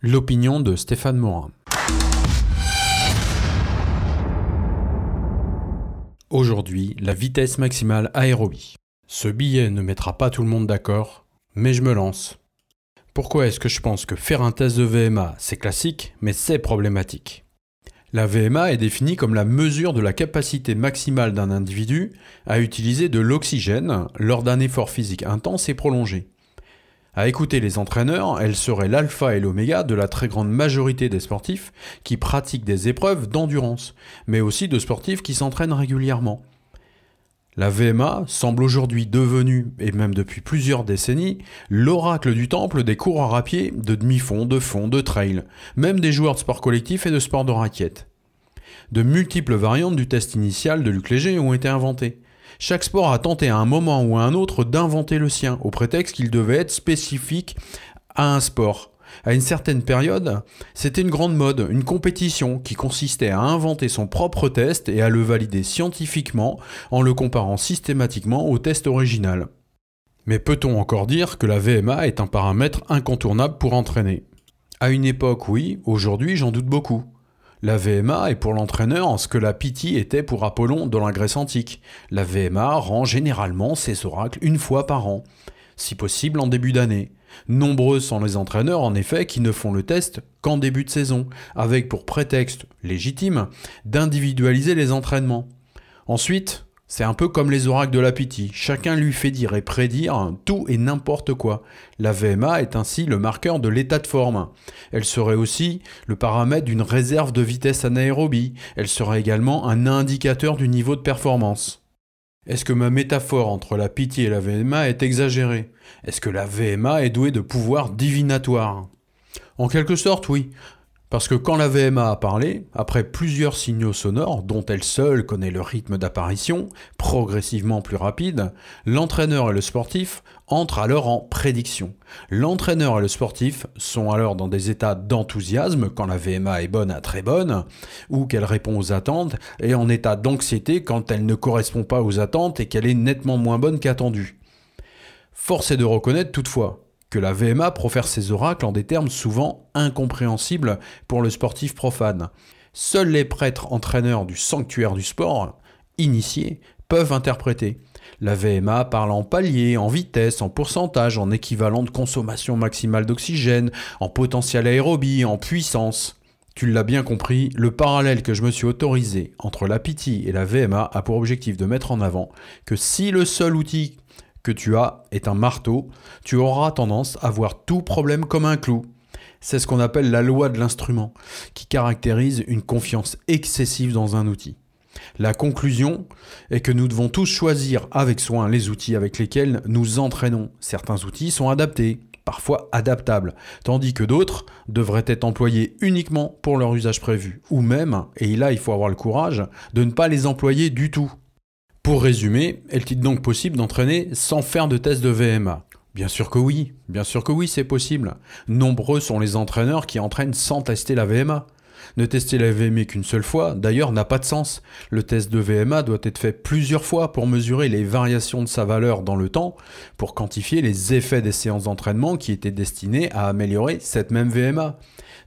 L'opinion de Stéphane Morin. Aujourd'hui, la vitesse maximale aérobie. Ce billet ne mettra pas tout le monde d'accord, mais je me lance. Pourquoi est-ce que je pense que faire un test de VMA, c'est classique, mais c'est problématique? La VMA est définie comme la mesure de la capacité maximale d'un individu à utiliser de l'oxygène lors d'un effort physique intense et prolongé. À écouter les entraîneurs, elle serait l'alpha et l'oméga de la très grande majorité des sportifs qui pratiquent des épreuves d'endurance, mais aussi de sportifs qui s'entraînent régulièrement. La VMA semble aujourd'hui devenue, et même depuis plusieurs décennies, l'oracle du temple des coureurs à pied, de demi-fond, de fond, de trail, même des joueurs de sport collectif et de sport de raquette. De multiples variantes du test initial de Luc Léger ont été inventées. Chaque sport a tenté à un moment ou à un autre d'inventer le sien, au prétexte qu'il devait être spécifique à un sport. À une certaine période, c'était une grande mode, une compétition qui consistait à inventer son propre test et à le valider scientifiquement en le comparant systématiquement au test original. Mais peut-on encore dire que la VMA est un paramètre incontournable pour entraîner? À une époque, oui, aujourd'hui j'en doute beaucoup. La VMA est pour l'entraîneur en ce que la PT était pour Apollon dans la Grèce antique. La VMA rend généralement ses oracles une fois par an, si possible en début d'année. Nombreux sont les entraîneurs en effet qui ne font le test qu'en début de saison, avec pour prétexte légitime d'individualiser les entraînements. Ensuite, c'est un peu comme les oracles de la pitié. Chacun lui fait dire et prédire tout et n'importe quoi. La VMA est ainsi le marqueur de l'état de forme. Elle serait aussi le paramètre d'une réserve de vitesse anaérobie. Elle serait également un indicateur du niveau de performance. Est-ce que ma métaphore entre la pitié et la VMA est exagérée? Est-ce que la VMA est douée de pouvoirs divinatoires? En quelque sorte, oui. Parce que quand la VMA a parlé, après plusieurs signaux sonores dont elle seule connaît le rythme d'apparition, progressivement plus rapide, l'entraîneur et le sportif entrent alors en prédiction. L'entraîneur et le sportif sont alors dans des états d'enthousiasme quand la VMA est bonne à très bonne, ou qu'elle répond aux attentes, et en état d'anxiété quand elle ne correspond pas aux attentes et qu'elle est nettement moins bonne qu'attendue. Force est de reconnaître toutefois que la VMA profère ses oracles en des termes souvent incompréhensibles pour le sportif profane. Seuls les prêtres entraîneurs du sanctuaire du sport, initiés, peuvent interpréter. La VMA parle en palier, en vitesse, en pourcentage, en équivalent de consommation maximale d'oxygène, en potentiel aérobie, en puissance. Tu l'as bien compris, le parallèle que je me suis autorisé entre la PT et la VMA a pour objectif de mettre en avant que si le seul outil tu as est un marteau, tu auras tendance à voir tout problème comme un clou. C'est ce qu'on appelle la loi de l'instrument, qui caractérise une confiance excessive dans un outil. La conclusion est que nous devons tous choisir avec soin les outils avec lesquels nous entraînons. Certains outils sont adaptés, parfois adaptables, tandis que d'autres devraient être employés uniquement pour leur usage prévu, ou même, et là il faut avoir le courage, de ne pas les employer du tout. Pour résumer, est-il donc possible d'entraîner sans faire de test de VMA Bien sûr que oui, bien sûr que oui, c'est possible. Nombreux sont les entraîneurs qui entraînent sans tester la VMA. Ne tester la VMA qu'une seule fois, d'ailleurs, n'a pas de sens. Le test de VMA doit être fait plusieurs fois pour mesurer les variations de sa valeur dans le temps, pour quantifier les effets des séances d'entraînement qui étaient destinées à améliorer cette même VMA.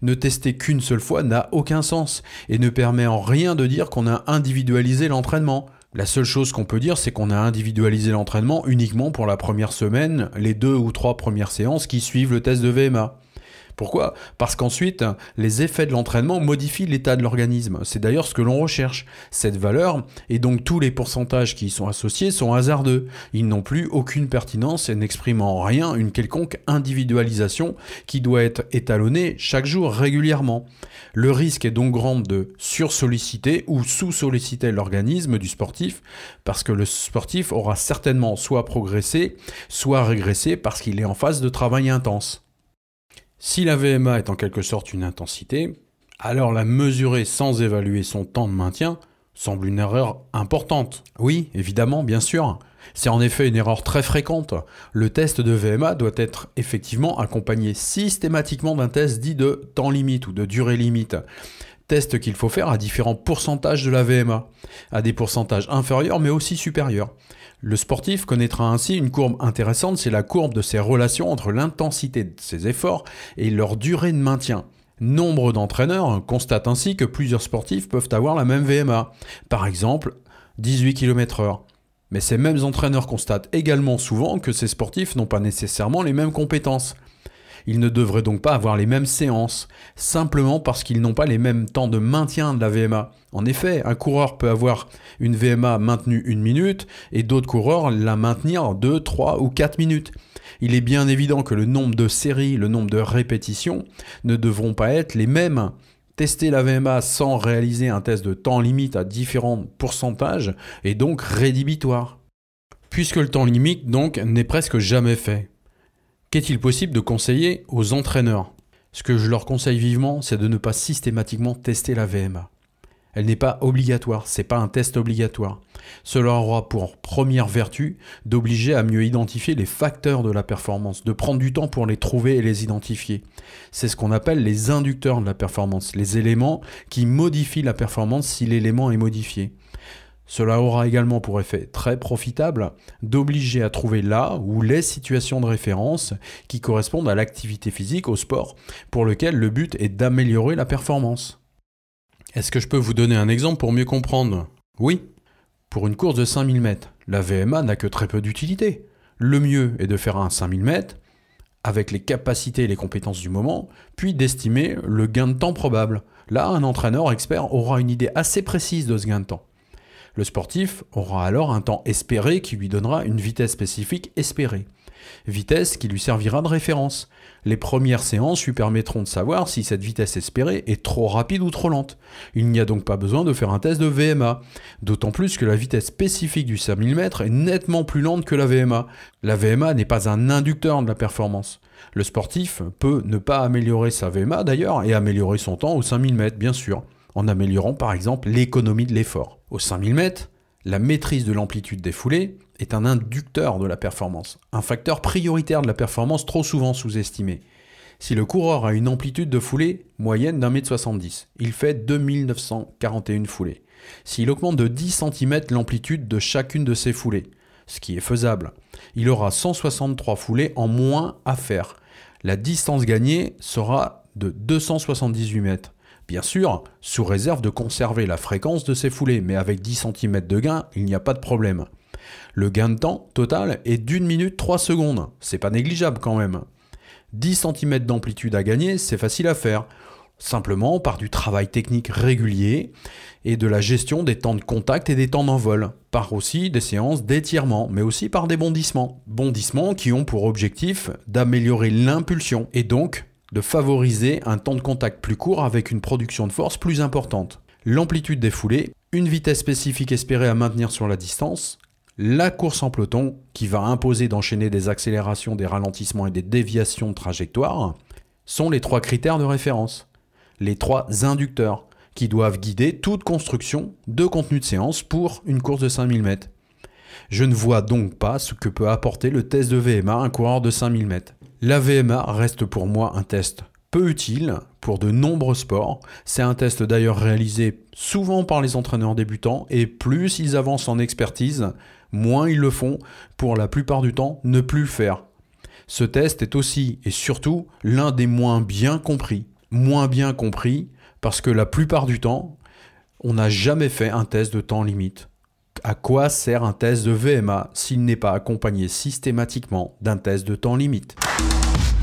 Ne tester qu'une seule fois n'a aucun sens et ne permet en rien de dire qu'on a individualisé l'entraînement. La seule chose qu'on peut dire, c'est qu'on a individualisé l'entraînement uniquement pour la première semaine, les deux ou trois premières séances qui suivent le test de VMA. Pourquoi? Parce qu'ensuite, les effets de l'entraînement modifient l'état de l'organisme. C'est d'ailleurs ce que l'on recherche. Cette valeur, et donc tous les pourcentages qui y sont associés, sont hasardeux. Ils n'ont plus aucune pertinence et n'expriment en rien une quelconque individualisation qui doit être étalonnée chaque jour régulièrement. Le risque est donc grand de sursolliciter ou sous-solliciter l'organisme du sportif parce que le sportif aura certainement soit progressé, soit régressé parce qu'il est en phase de travail intense. Si la VMA est en quelque sorte une intensité, alors la mesurer sans évaluer son temps de maintien semble une erreur importante. Oui, évidemment, bien sûr. C'est en effet une erreur très fréquente. Le test de VMA doit être effectivement accompagné systématiquement d'un test dit de temps limite ou de durée limite. Test qu'il faut faire à différents pourcentages de la VMA, à des pourcentages inférieurs mais aussi supérieurs. Le sportif connaîtra ainsi une courbe intéressante, c'est la courbe de ses relations entre l'intensité de ses efforts et leur durée de maintien. Nombre d'entraîneurs constatent ainsi que plusieurs sportifs peuvent avoir la même VMA, par exemple 18 km/h. Mais ces mêmes entraîneurs constatent également souvent que ces sportifs n'ont pas nécessairement les mêmes compétences. Ils ne devraient donc pas avoir les mêmes séances, simplement parce qu'ils n'ont pas les mêmes temps de maintien de la VMA. En effet, un coureur peut avoir une VMA maintenue une minute et d'autres coureurs la maintenir 2, 3 ou 4 minutes. Il est bien évident que le nombre de séries, le nombre de répétitions ne devront pas être les mêmes. Tester la VMA sans réaliser un test de temps limite à différents pourcentages est donc rédhibitoire. Puisque le temps limite donc n'est presque jamais fait. Qu'est-il possible de conseiller aux entraîneurs? Ce que je leur conseille vivement, c'est de ne pas systématiquement tester la VMA. Elle n'est pas obligatoire, c'est pas un test obligatoire. Cela aura pour première vertu d'obliger à mieux identifier les facteurs de la performance, de prendre du temps pour les trouver et les identifier. C'est ce qu'on appelle les inducteurs de la performance, les éléments qui modifient la performance si l'élément est modifié. Cela aura également pour effet très profitable d'obliger à trouver là ou les situations de référence qui correspondent à l'activité physique, au sport, pour lequel le but est d'améliorer la performance. Est-ce que je peux vous donner un exemple pour mieux comprendre? Oui. Pour une course de 5000 mètres, la VMA n'a que très peu d'utilité. Le mieux est de faire un 5000 mètres avec les capacités et les compétences du moment, puis d'estimer le gain de temps probable. Là, un entraîneur expert aura une idée assez précise de ce gain de temps. Le sportif aura alors un temps espéré qui lui donnera une vitesse spécifique espérée. Vitesse qui lui servira de référence. Les premières séances lui permettront de savoir si cette vitesse espérée est trop rapide ou trop lente. Il n'y a donc pas besoin de faire un test de VMA, d'autant plus que la vitesse spécifique du 5000 m est nettement plus lente que la VMA. La VMA n'est pas un inducteur de la performance. Le sportif peut ne pas améliorer sa VMA d'ailleurs et améliorer son temps au 5000 m bien sûr en améliorant par exemple l'économie de l'effort. Au 5000 mètres, la maîtrise de l'amplitude des foulées est un inducteur de la performance, un facteur prioritaire de la performance trop souvent sous-estimé. Si le coureur a une amplitude de foulée moyenne d'un mètre 70, il fait 2941 foulées. S'il augmente de 10 cm l'amplitude de chacune de ses foulées, ce qui est faisable, il aura 163 foulées en moins à faire. La distance gagnée sera de 278 mètres. Bien sûr, sous réserve de conserver la fréquence de ces foulées, mais avec 10 cm de gain, il n'y a pas de problème. Le gain de temps total est d'une minute 3 secondes, c'est pas négligeable quand même. 10 cm d'amplitude à gagner, c'est facile à faire, simplement par du travail technique régulier et de la gestion des temps de contact et des temps d'envol, par aussi des séances d'étirement, mais aussi par des bondissements. Bondissements qui ont pour objectif d'améliorer l'impulsion et donc de favoriser un temps de contact plus court avec une production de force plus importante. L'amplitude des foulées, une vitesse spécifique espérée à maintenir sur la distance, la course en peloton qui va imposer d'enchaîner des accélérations, des ralentissements et des déviations de trajectoire, sont les trois critères de référence, les trois inducteurs qui doivent guider toute construction de contenu de séance pour une course de 5000 mètres. Je ne vois donc pas ce que peut apporter le test de VMA à un coureur de 5000 mètres. La VMA reste pour moi un test peu utile pour de nombreux sports. C'est un test d'ailleurs réalisé souvent par les entraîneurs débutants et plus ils avancent en expertise, moins ils le font pour la plupart du temps ne plus le faire. Ce test est aussi et surtout l'un des moins bien compris. Moins bien compris parce que la plupart du temps, on n'a jamais fait un test de temps limite. À quoi sert un test de VMA s'il n'est pas accompagné systématiquement d'un test de temps limite? Yeah.